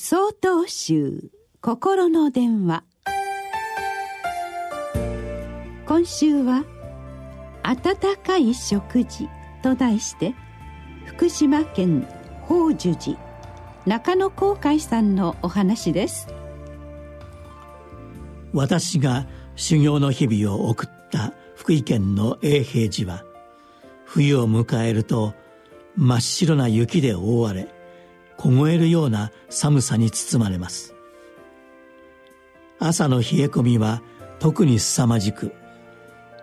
総統集心の電話。今週は「温かい食事」と題して福島県法寿寺中野航海さんのお話です。私が修行の日々を送った福井県の永平寺は冬を迎えると真っ白な雪で覆われ凍えるような寒さに包まれます。朝の冷え込みは特に凄まじく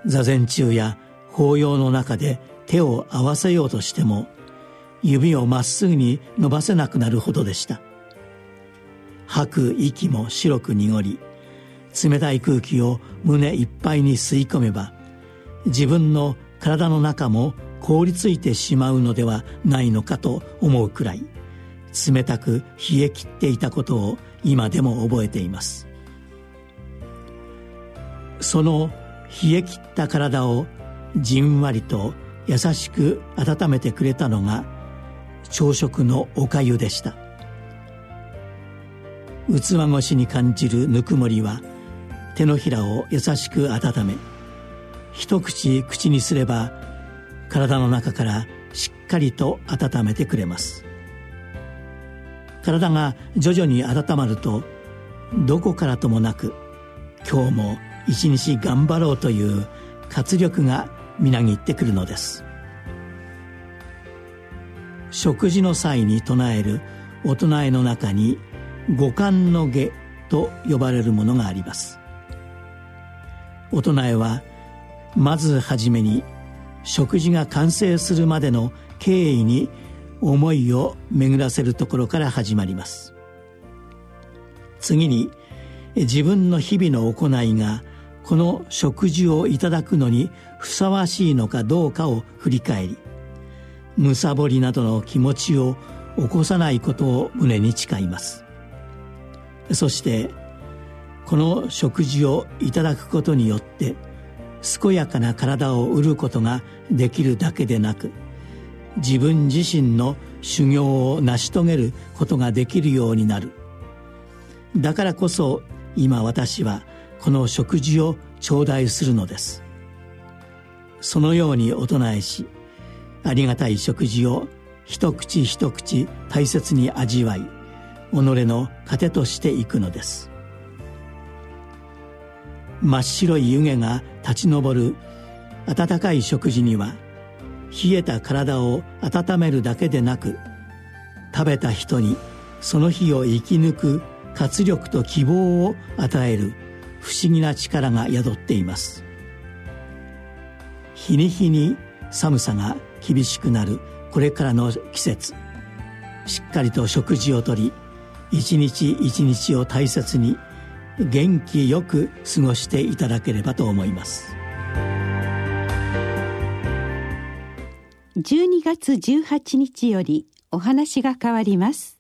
座禅中や法要の中で手を合わせようとしても指をまっすぐに伸ばせなくなるほどでした。吐く息も白く濁り冷たい空気を胸いっぱいに吸い込めば自分の体の中も凍りついてしまうのではないのかと思うくらい。冷たく冷え切っていたことを今でも覚えています。その冷え切った体をじんわりと優しく温めてくれたのが朝食のおかゆでした。器越しに感じるぬくもりは手のひらを優しく温め一口口にすれば体の中からしっかりと温めてくれます。体が徐々に温まるとどこからともなく今日も一日頑張ろうという活力がみなぎってくるのです。食事の際に唱える大人への中に五感の下と呼ばれるものがあります。大人へはまずはじめに食事が完成するまでの経緯に思いを巡らせるところから始まります。次に自分の日々の行いがこの食事をいただくのにふさわしいのかどうかを振り返りむさぼりなどの気持ちを起こさないことを胸に誓います。そしてこの食事をいただくことによって健やかな体を売ることができるだけでなく自分自身の修行を成し遂げることができるようになる。だからこそ今私はこの食事を頂戴するのです。そのようにお唱えしありがたい食事を一口一口大切に味わい己の糧としていくのです。真っ白い湯気が立ち上る温かい食事には冷えた体を温めるだけでなく食べた人にその日を生き抜く活力と希望を与える不思議な力が宿っています。日に日に寒さが厳しくなるこれからの季節。しっかりと食事をとり一日一日を大切に元気よく過ごしていただければと思います。12月18日よりお話が変わります。